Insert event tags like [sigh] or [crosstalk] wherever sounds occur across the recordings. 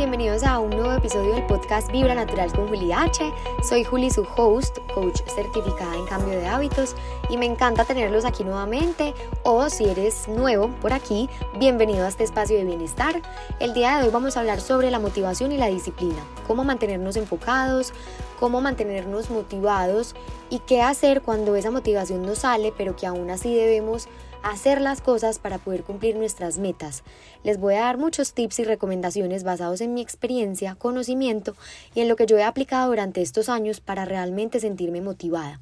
bienvenidos a un nuevo episodio del podcast Vibra Natural con Juli H. Soy Juli, su host, coach certificada en cambio de hábitos y me encanta tenerlos aquí nuevamente o si eres nuevo por aquí, bienvenido a este espacio de bienestar. El día de hoy vamos a hablar sobre la motivación y la disciplina, cómo mantenernos enfocados, cómo mantenernos motivados y qué hacer cuando esa motivación no sale, pero que aún así debemos hacer las cosas para poder cumplir nuestras metas. Les voy a dar muchos tips y recomendaciones basados en mi experiencia, conocimiento y en lo que yo he aplicado durante estos años para realmente sentirme motivada.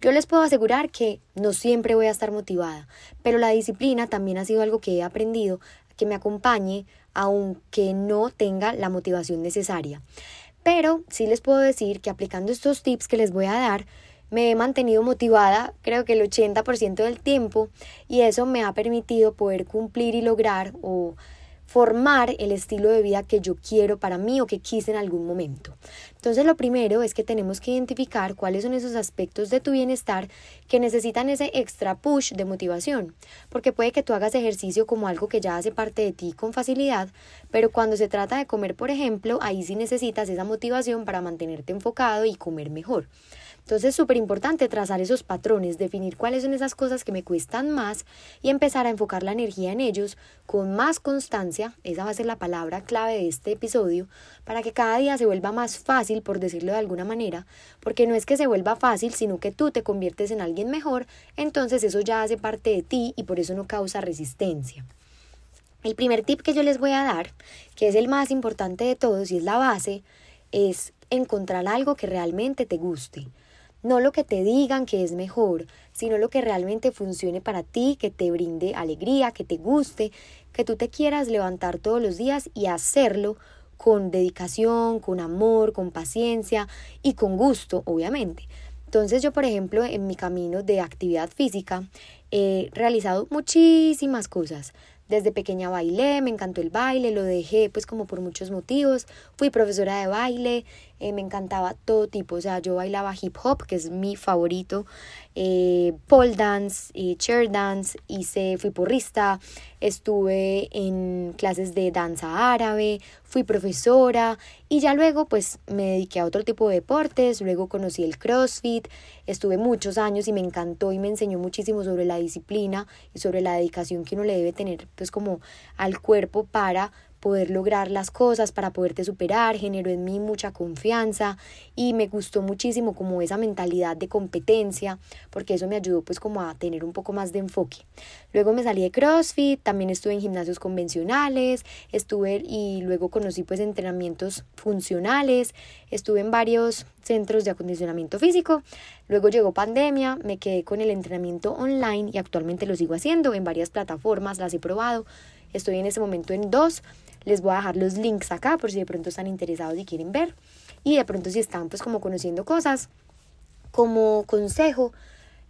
Yo les puedo asegurar que no siempre voy a estar motivada, pero la disciplina también ha sido algo que he aprendido que me acompañe aunque no tenga la motivación necesaria. Pero sí les puedo decir que aplicando estos tips que les voy a dar, me he mantenido motivada creo que el 80% del tiempo y eso me ha permitido poder cumplir y lograr o formar el estilo de vida que yo quiero para mí o que quise en algún momento. Entonces lo primero es que tenemos que identificar cuáles son esos aspectos de tu bienestar que necesitan ese extra push de motivación, porque puede que tú hagas ejercicio como algo que ya hace parte de ti con facilidad, pero cuando se trata de comer, por ejemplo, ahí sí necesitas esa motivación para mantenerte enfocado y comer mejor. Entonces es súper importante trazar esos patrones, definir cuáles son esas cosas que me cuestan más y empezar a enfocar la energía en ellos con más constancia, esa va a ser la palabra clave de este episodio, para que cada día se vuelva más fácil, por decirlo de alguna manera, porque no es que se vuelva fácil, sino que tú te conviertes en alguien mejor, entonces eso ya hace parte de ti y por eso no causa resistencia. El primer tip que yo les voy a dar, que es el más importante de todos y es la base, es encontrar algo que realmente te guste. No lo que te digan que es mejor, sino lo que realmente funcione para ti, que te brinde alegría, que te guste, que tú te quieras levantar todos los días y hacerlo con dedicación, con amor, con paciencia y con gusto, obviamente. Entonces yo, por ejemplo, en mi camino de actividad física he realizado muchísimas cosas. Desde pequeña bailé, me encantó el baile, lo dejé pues como por muchos motivos. Fui profesora de baile, eh, me encantaba todo tipo, o sea, yo bailaba hip hop, que es mi favorito, eh, pole dance, eh, chair dance, hice, fui porrista, estuve en clases de danza árabe, fui profesora y ya luego pues me dediqué a otro tipo de deportes, luego conocí el CrossFit, estuve muchos años y me encantó y me enseñó muchísimo sobre la disciplina y sobre la dedicación que uno le debe tener pues como al cuerpo para poder lograr las cosas, para poderte superar, generó en mí mucha confianza y me gustó muchísimo como esa mentalidad de competencia, porque eso me ayudó pues como a tener un poco más de enfoque. Luego me salí de CrossFit, también estuve en gimnasios convencionales, estuve y luego conocí pues entrenamientos funcionales, estuve en varios centros de acondicionamiento físico. Luego llegó pandemia, me quedé con el entrenamiento online y actualmente lo sigo haciendo en varias plataformas, las he probado. Estoy en ese momento en dos. Les voy a dejar los links acá por si de pronto están interesados y quieren ver. Y de pronto si están pues como conociendo cosas. Como consejo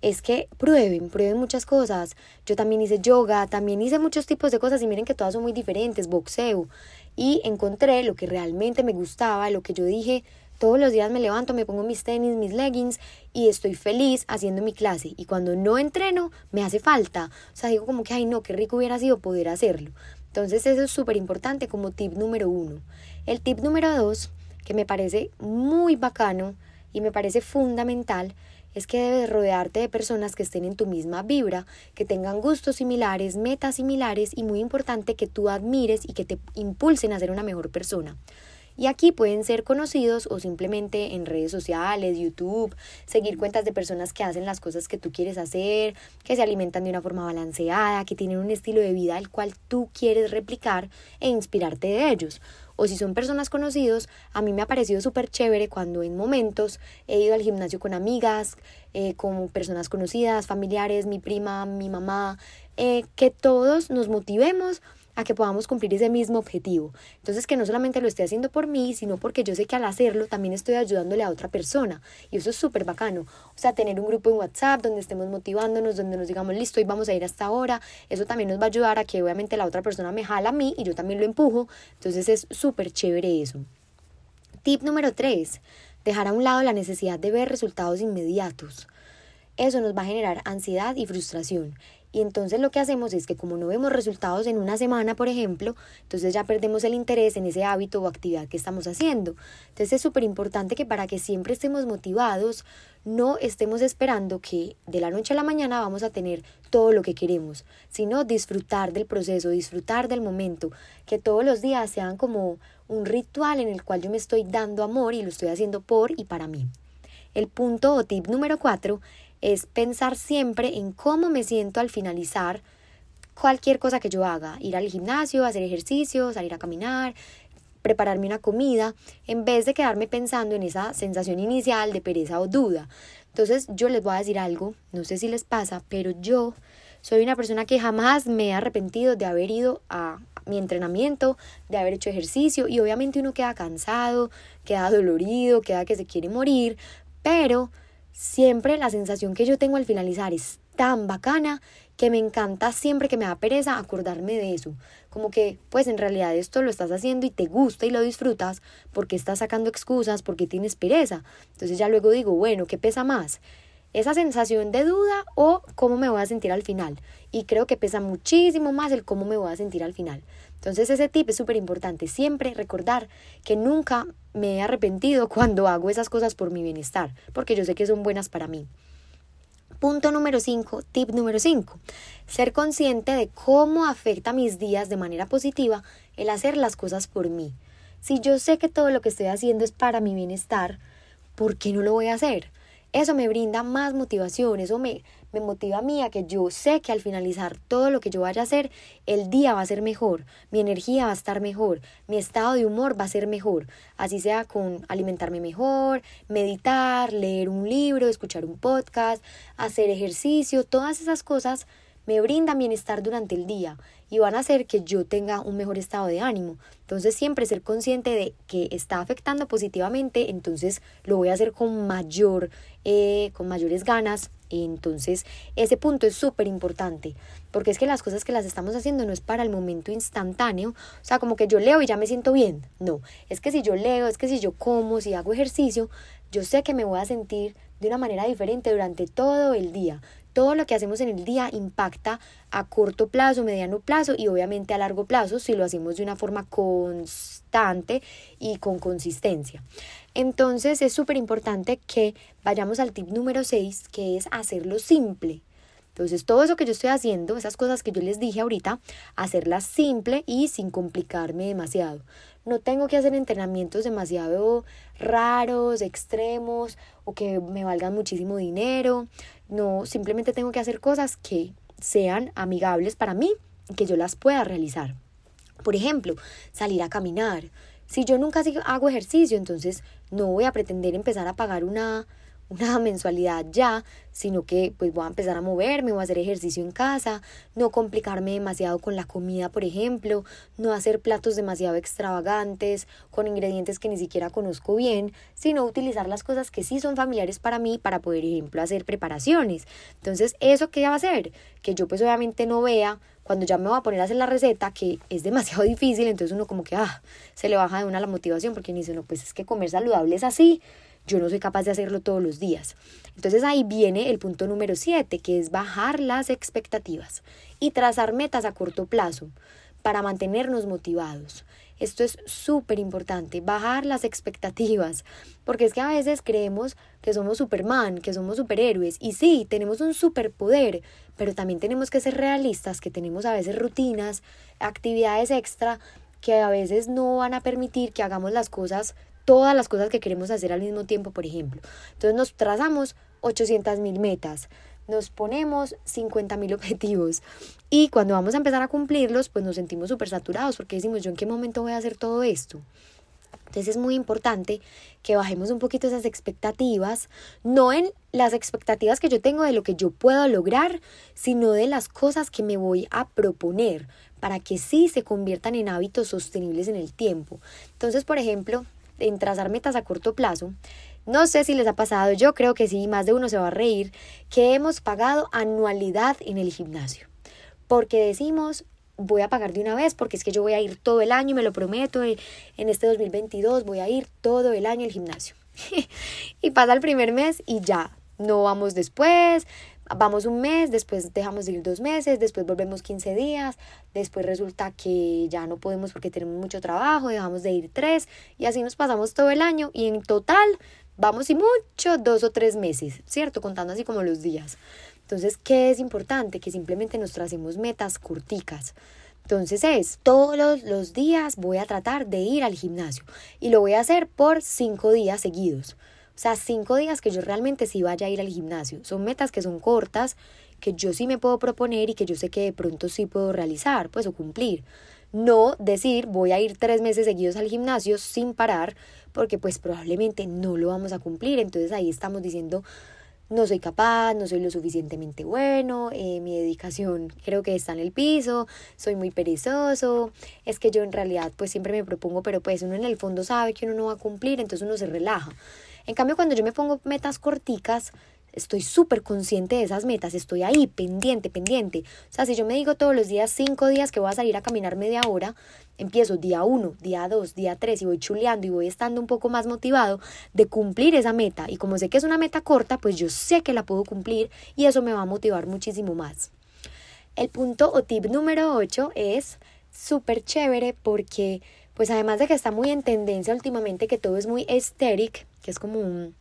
es que prueben, prueben muchas cosas. Yo también hice yoga, también hice muchos tipos de cosas y miren que todas son muy diferentes, boxeo. Y encontré lo que realmente me gustaba, lo que yo dije, todos los días me levanto, me pongo mis tenis, mis leggings y estoy feliz haciendo mi clase. Y cuando no entreno, me hace falta. O sea, digo como que, ay no, qué rico hubiera sido poder hacerlo. Entonces eso es súper importante como tip número uno. El tip número dos, que me parece muy bacano y me parece fundamental, es que debes rodearte de personas que estén en tu misma vibra, que tengan gustos similares, metas similares y muy importante que tú admires y que te impulsen a ser una mejor persona. Y aquí pueden ser conocidos o simplemente en redes sociales, YouTube, seguir cuentas de personas que hacen las cosas que tú quieres hacer, que se alimentan de una forma balanceada, que tienen un estilo de vida al cual tú quieres replicar e inspirarte de ellos. O si son personas conocidos, a mí me ha parecido súper chévere cuando en momentos he ido al gimnasio con amigas, eh, con personas conocidas, familiares, mi prima, mi mamá, eh, que todos nos motivemos a que podamos cumplir ese mismo objetivo. Entonces, que no solamente lo esté haciendo por mí, sino porque yo sé que al hacerlo también estoy ayudándole a otra persona. Y eso es súper bacano. O sea, tener un grupo en WhatsApp donde estemos motivándonos, donde nos digamos, listo, y vamos a ir hasta ahora. Eso también nos va a ayudar a que obviamente la otra persona me jala a mí y yo también lo empujo. Entonces, es súper chévere eso. Tip número 3. Dejar a un lado la necesidad de ver resultados inmediatos. Eso nos va a generar ansiedad y frustración Y entonces lo que hacemos es que como no vemos resultados en una semana, por ejemplo, entonces ya perdemos el interés en ese hábito o actividad que estamos haciendo. Entonces es súper importante que para que siempre estemos motivados, no estemos esperando que de la noche a la mañana vamos a tener todo lo que queremos, sino disfrutar del proceso, disfrutar del momento, que todos los días sean como un ritual en el cual yo me estoy dando amor y lo estoy haciendo por y para mí. El punto o tip número cuatro es pensar siempre en cómo me siento al finalizar cualquier cosa que yo haga, ir al gimnasio, hacer ejercicio, salir a caminar, prepararme una comida, en vez de quedarme pensando en esa sensación inicial de pereza o duda. Entonces yo les voy a decir algo, no sé si les pasa, pero yo soy una persona que jamás me he arrepentido de haber ido a mi entrenamiento, de haber hecho ejercicio y obviamente uno queda cansado, queda dolorido, queda que se quiere morir, pero siempre la sensación que yo tengo al finalizar es tan bacana que me encanta siempre que me da pereza acordarme de eso. Como que, pues en realidad esto lo estás haciendo y te gusta y lo disfrutas porque estás sacando excusas, porque tienes pereza. Entonces ya luego digo, bueno, ¿qué pesa más? esa sensación de duda o cómo me voy a sentir al final. Y creo que pesa muchísimo más el cómo me voy a sentir al final. Entonces ese tip es súper importante. Siempre recordar que nunca me he arrepentido [laughs] cuando hago esas cosas por mi bienestar, porque yo sé que son buenas para mí. Punto número 5, tip número 5. Ser consciente de cómo afecta mis días de manera positiva el hacer las cosas por mí. Si yo sé que todo lo que estoy haciendo es para mi bienestar, ¿por qué no lo voy a hacer? Eso me brinda más motivación, eso me, me motiva a mí a que yo sé que al finalizar todo lo que yo vaya a hacer, el día va a ser mejor, mi energía va a estar mejor, mi estado de humor va a ser mejor, así sea con alimentarme mejor, meditar, leer un libro, escuchar un podcast, hacer ejercicio, todas esas cosas me brindan bienestar durante el día y van a hacer que yo tenga un mejor estado de ánimo. Entonces siempre ser consciente de que está afectando positivamente, entonces lo voy a hacer con mayor, eh, con mayores ganas. Entonces ese punto es súper importante, porque es que las cosas que las estamos haciendo no es para el momento instantáneo, o sea, como que yo leo y ya me siento bien, no, es que si yo leo, es que si yo como, si hago ejercicio, yo sé que me voy a sentir de una manera diferente durante todo el día todo lo que hacemos en el día impacta a corto plazo, mediano plazo y obviamente a largo plazo si lo hacemos de una forma constante y con consistencia. Entonces es súper importante que vayamos al tip número 6, que es hacerlo simple. Entonces, todo eso que yo estoy haciendo, esas cosas que yo les dije ahorita, hacerlas simple y sin complicarme demasiado. No tengo que hacer entrenamientos demasiado raros, extremos o que me valgan muchísimo dinero. No, simplemente tengo que hacer cosas que sean amigables para mí y que yo las pueda realizar. Por ejemplo, salir a caminar. Si yo nunca hago ejercicio, entonces no voy a pretender empezar a pagar una una mensualidad ya, sino que pues voy a empezar a moverme, voy a hacer ejercicio en casa, no complicarme demasiado con la comida, por ejemplo, no hacer platos demasiado extravagantes, con ingredientes que ni siquiera conozco bien, sino utilizar las cosas que sí son familiares para mí para poder, ejemplo, hacer preparaciones. Entonces, ¿eso qué va a hacer? Que yo pues obviamente no vea cuando ya me voy a poner a hacer la receta, que es demasiado [laughs] difícil, entonces uno como que, ah, se le baja de una la motivación, porque ni dice, no, pues es que comer saludable es así, yo no soy capaz de hacerlo todos los días. Entonces ahí viene el punto número 7, que es bajar las expectativas y trazar metas a corto plazo para mantenernos motivados. Esto es súper importante, bajar las expectativas, porque es que a veces creemos que somos Superman, que somos superhéroes, y sí, tenemos un superpoder, pero también tenemos que ser realistas, que tenemos a veces rutinas, actividades extra que a veces no van a permitir que hagamos las cosas todas las cosas que queremos hacer al mismo tiempo, por ejemplo. Entonces nos trazamos 800 mil metas, nos ponemos 50 mil objetivos y cuando vamos a empezar a cumplirlos, pues nos sentimos súper saturados porque decimos, ¿yo en qué momento voy a hacer todo esto? Entonces es muy importante que bajemos un poquito esas expectativas, no en las expectativas que yo tengo de lo que yo puedo lograr, sino de las cosas que me voy a proponer para que sí se conviertan en hábitos sostenibles en el tiempo. Entonces, por ejemplo, en trazar metas a corto plazo, no sé si les ha pasado, yo creo que sí, más de uno se va a reír, que hemos pagado anualidad en el gimnasio. Porque decimos, voy a pagar de una vez porque es que yo voy a ir todo el año, me lo prometo, en este 2022 voy a ir todo el año al gimnasio. [laughs] y pasa el primer mes y ya, no vamos después, vamos un mes, después dejamos de ir dos meses, después volvemos 15 días, después resulta que ya no podemos porque tenemos mucho trabajo, dejamos de ir tres y así nos pasamos todo el año y en total vamos y mucho dos o tres meses, ¿cierto? Contando así como los días. Entonces, ¿qué es importante? Que simplemente nos tracemos metas corticas. Entonces es, todos los días voy a tratar de ir al gimnasio y lo voy a hacer por cinco días seguidos. O sea, cinco días que yo realmente sí vaya a ir al gimnasio. Son metas que son cortas, que yo sí me puedo proponer y que yo sé que de pronto sí puedo realizar, pues o cumplir. No decir voy a ir tres meses seguidos al gimnasio sin parar, porque pues probablemente no lo vamos a cumplir. Entonces ahí estamos diciendo, no soy capaz, no soy lo suficientemente bueno, eh, mi dedicación creo que está en el piso, soy muy perezoso, es que yo en realidad pues siempre me propongo, pero pues uno en el fondo sabe que uno no va a cumplir, entonces uno se relaja. En cambio, cuando yo me pongo metas corticas, estoy súper consciente de esas metas, estoy ahí, pendiente, pendiente. O sea, si yo me digo todos los días, cinco días que voy a salir a caminar media hora, empiezo día uno, día dos, día tres y voy chuleando y voy estando un poco más motivado de cumplir esa meta. Y como sé que es una meta corta, pues yo sé que la puedo cumplir y eso me va a motivar muchísimo más. El punto o tip número 8 es súper chévere porque pues además de que está muy en tendencia últimamente que todo es muy aesthetic, que es como un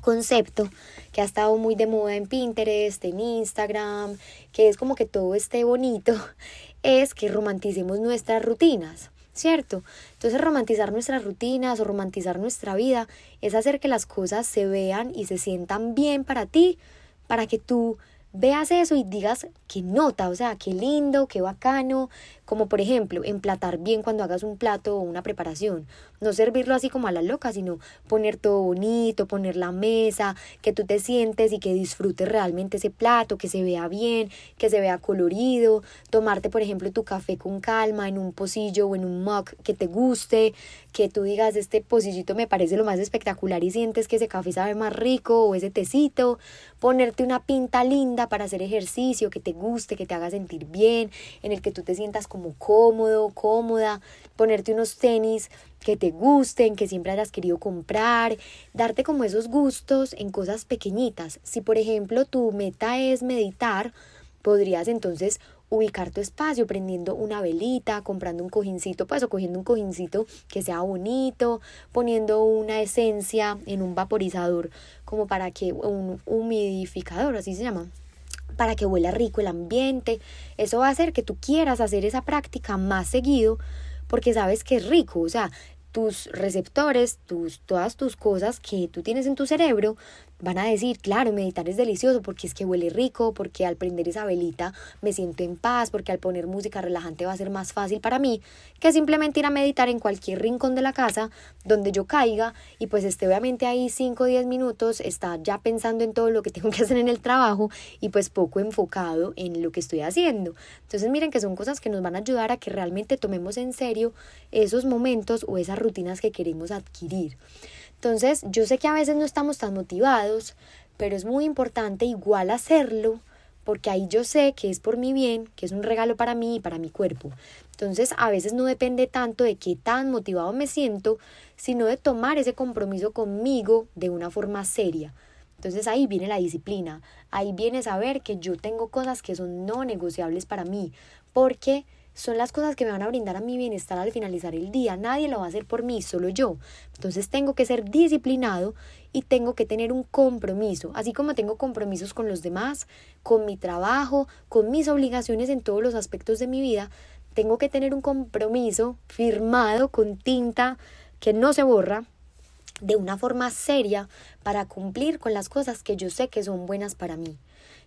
concepto que ha estado muy de moda en Pinterest, en Instagram, que es como que todo esté bonito, [laughs] es que romanticemos nuestras rutinas, ¿cierto? Entonces romantizar nuestras rutinas o romantizar nuestra vida es hacer que las cosas se vean y se sientan bien para ti, para que tú veas eso y digas qué nota, o sea, qué lindo, qué bacano, como por ejemplo, emplatar bien cuando hagas un plato o una preparación. No servirlo así como a la loca, sino poner todo bonito, poner la mesa, que tú te sientes y que disfrutes realmente ese plato, que se vea bien, que se vea colorido, tomarte por ejemplo tu café con calma en un pocillo o en un mug que te guste, que tú digas este pocillito me parece lo más espectacular y sientes que ese café sabe más rico o ese tecito, ponerte una pinta linda para hacer ejercicio que te guste, que te haga sentir bien, en el que tú te sientas como como cómodo, cómoda, ponerte unos tenis que te gusten, que siempre hayas querido comprar, darte como esos gustos en cosas pequeñitas. Si por ejemplo tu meta es meditar, podrías entonces ubicar tu espacio prendiendo una velita, comprando un cojincito, pues o cogiendo un cojincito que sea bonito, poniendo una esencia en un vaporizador como para que un humidificador, así se llama, para que huela rico el ambiente. Eso va a hacer que tú quieras hacer esa práctica más seguido porque sabes que es rico, o sea, tus receptores, tus, todas tus cosas que tú tienes en tu cerebro van a decir, claro, meditar es delicioso porque es que huele rico, porque al prender esa velita me siento en paz, porque al poner música relajante va a ser más fácil para mí que simplemente ir a meditar en cualquier rincón de la casa donde yo caiga y pues esté obviamente ahí 5 o 10 minutos, está ya pensando en todo lo que [laughs] tengo que hacer en el trabajo y pues poco enfocado en lo que estoy haciendo. Entonces miren que son cosas que nos van a ayudar a que realmente tomemos en serio esos momentos o esas rutinas que queremos adquirir. Entonces, yo sé que a veces no estamos tan motivados, pero es muy importante igual hacerlo, porque ahí yo sé que es por mi bien, que es un regalo para mí y para mi cuerpo. Entonces, a veces no depende tanto de qué tan motivado me siento, sino de tomar ese compromiso conmigo de una forma seria. Entonces ahí viene la disciplina, ahí viene saber que yo tengo cosas que son no negociables para mí, porque son las cosas que me van a brindar a mi bienestar al finalizar el día. Nadie lo va a hacer por mí, solo yo. Entonces tengo que ser disciplinado y tengo que tener un compromiso, así como tengo compromisos con los demás, con mi trabajo, con mis obligaciones en todos los aspectos de mi vida. Tengo que tener un compromiso firmado con tinta que no se borra de una forma seria para cumplir con las cosas que yo sé que son buenas para mí.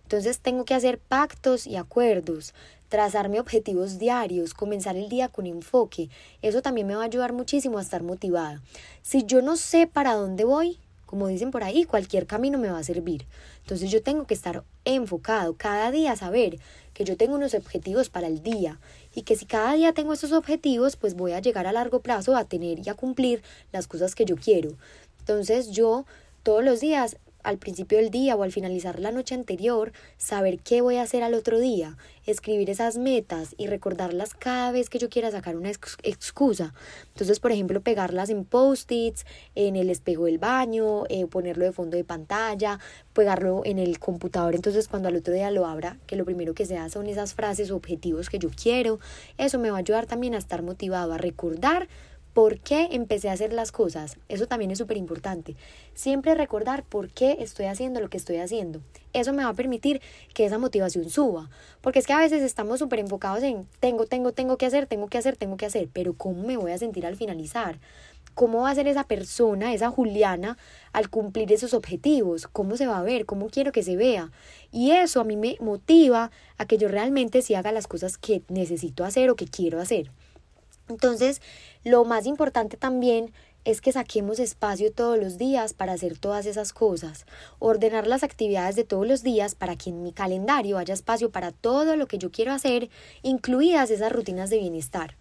Entonces tengo que hacer pactos y acuerdos, trazarme objetivos diarios, comenzar el día con enfoque. Eso también me va a ayudar muchísimo a estar motivada. Si yo no sé para dónde voy, como dicen por ahí, cualquier camino me va a servir. Entonces yo tengo que estar enfocado cada día, saber que yo tengo unos objetivos para el día y que si cada día tengo esos objetivos, pues voy a llegar a largo plazo a tener y a cumplir las cosas que yo quiero. Entonces yo todos los días al principio del día o al finalizar la noche anterior, saber qué voy a hacer al otro día, escribir esas metas y recordarlas cada vez que yo quiera sacar una excusa. Entonces, por ejemplo, pegarlas en post-its, en el espejo del baño, eh, ponerlo de fondo de pantalla, pegarlo en el computador. Entonces, cuando al otro día lo abra, que lo primero que sea son esas frases o objetivos que yo quiero, eso me va a ayudar también a estar motivado, a recordar por qué empecé a hacer las cosas. Eso también es súper importante. Siempre recordar por qué estoy haciendo lo que estoy haciendo. Eso me va a permitir que esa motivación suba. Porque es que a veces estamos súper enfocados en tengo, tengo, tengo que hacer, tengo que hacer, tengo que hacer. Pero ¿cómo me voy a sentir al finalizar? ¿Cómo va a ser esa persona, esa Juliana, al cumplir esos objetivos? ¿Cómo se va a ver? ¿Cómo quiero que se vea? Y eso a mí me motiva a que yo realmente sí haga las cosas que necesito hacer o que quiero hacer. Entonces, lo más importante también es que saquemos espacio todos los días para hacer todas esas cosas, ordenar las actividades de todos los días para que en mi calendario haya espacio para todo lo que yo quiero hacer, incluidas esas rutinas de bienestar.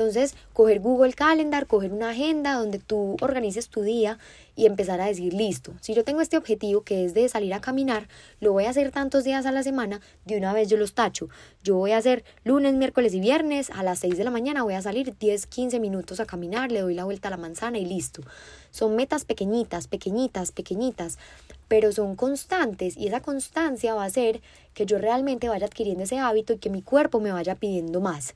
Entonces, coger Google Calendar, coger una agenda donde tú organices tu día y empezar a decir, listo, si yo tengo este objetivo que es de salir a caminar, lo voy a hacer tantos días a la semana, de una vez yo los tacho. Yo voy a hacer lunes, miércoles y viernes, a las 6 de la mañana voy a salir 10, 15 minutos a caminar, le doy la vuelta a la manzana y listo. Son metas pequeñitas, pequeñitas, pequeñitas, pero son constantes y esa constancia va a hacer que yo realmente vaya adquiriendo ese hábito y que mi cuerpo me vaya pidiendo más.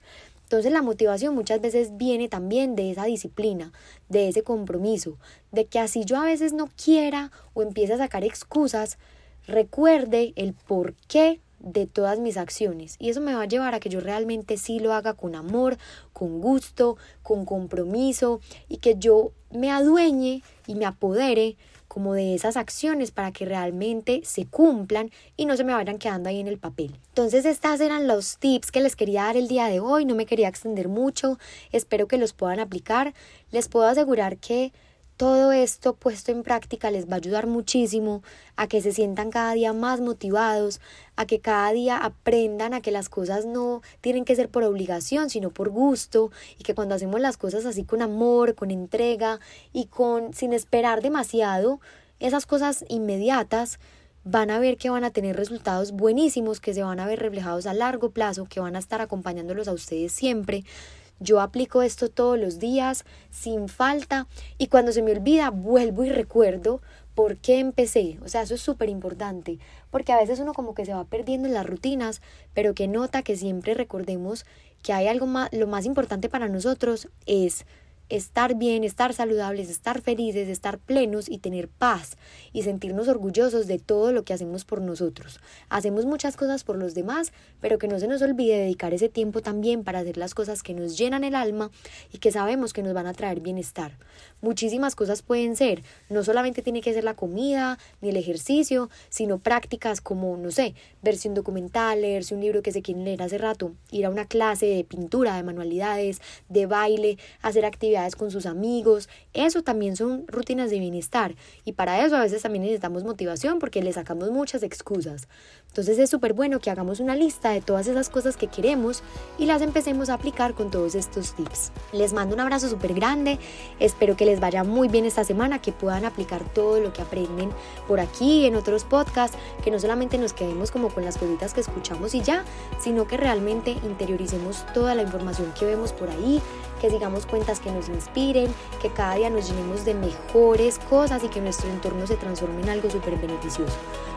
Entonces la motivación muchas veces viene también de esa disciplina, de ese compromiso, de que así yo a veces no quiera o empiece a sacar excusas, recuerde el porqué de todas mis acciones. Y eso me va a llevar a que yo realmente sí lo haga con amor, con gusto, con compromiso y que yo me adueñe y me apodere como de esas acciones para que realmente se cumplan y no se me vayan quedando ahí en el papel. Entonces estas eran los tips que les quería dar el día de hoy, no me quería extender mucho, espero que los puedan aplicar, les puedo asegurar que todo esto puesto en práctica les va a ayudar muchísimo a que se sientan cada día más motivados, a que cada día aprendan a que las cosas no tienen que ser por obligación, sino por gusto, y que cuando hacemos las cosas así con amor, con entrega y con sin esperar demasiado, esas cosas inmediatas van a ver que van a tener resultados buenísimos, que se van a ver reflejados a largo plazo, que van a estar acompañándolos a ustedes siempre. Yo aplico esto todos los días, sin falta, y cuando se me olvida, vuelvo y recuerdo por qué empecé. O sea, eso es súper importante, porque a veces uno como que se va perdiendo en las rutinas, pero que nota que siempre recordemos que hay algo más, lo más importante para nosotros es estar bien, estar saludables, estar felices, estar plenos y tener paz y sentirnos orgullosos de todo lo que hacemos por nosotros. Hacemos muchas cosas por los demás, pero que no se nos olvide dedicar ese tiempo también para hacer las cosas que nos llenan el alma y que sabemos que nos van a traer bienestar. Muchísimas cosas pueden ser, no solamente tiene que ser la comida ni el ejercicio, sino prácticas como, no sé, verse un documental, leerse un libro que se quiere leer hace rato, ir a una clase de pintura, de manualidades, de baile, hacer con sus amigos, eso también son rutinas de bienestar y para eso a veces también necesitamos motivación porque le sacamos muchas excusas. Entonces es súper bueno que hagamos una lista de todas esas cosas que queremos y las empecemos a aplicar con todos estos tips. Les mando un abrazo súper grande, espero que les vaya muy bien esta semana, que puedan aplicar todo lo que aprenden por aquí en otros podcasts, que no solamente nos quedemos como con las cositas que escuchamos y ya, sino que realmente interioricemos toda la información que vemos por ahí, que sigamos cuentas que nos inspiren, que cada día nos llenemos de mejores cosas y que nuestro entorno se transforme en algo súper beneficioso.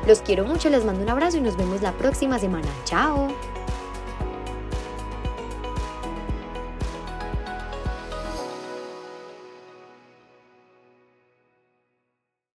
Los quiero mucho, les mando un abrazo y nos vemos la próxima semana. Chao.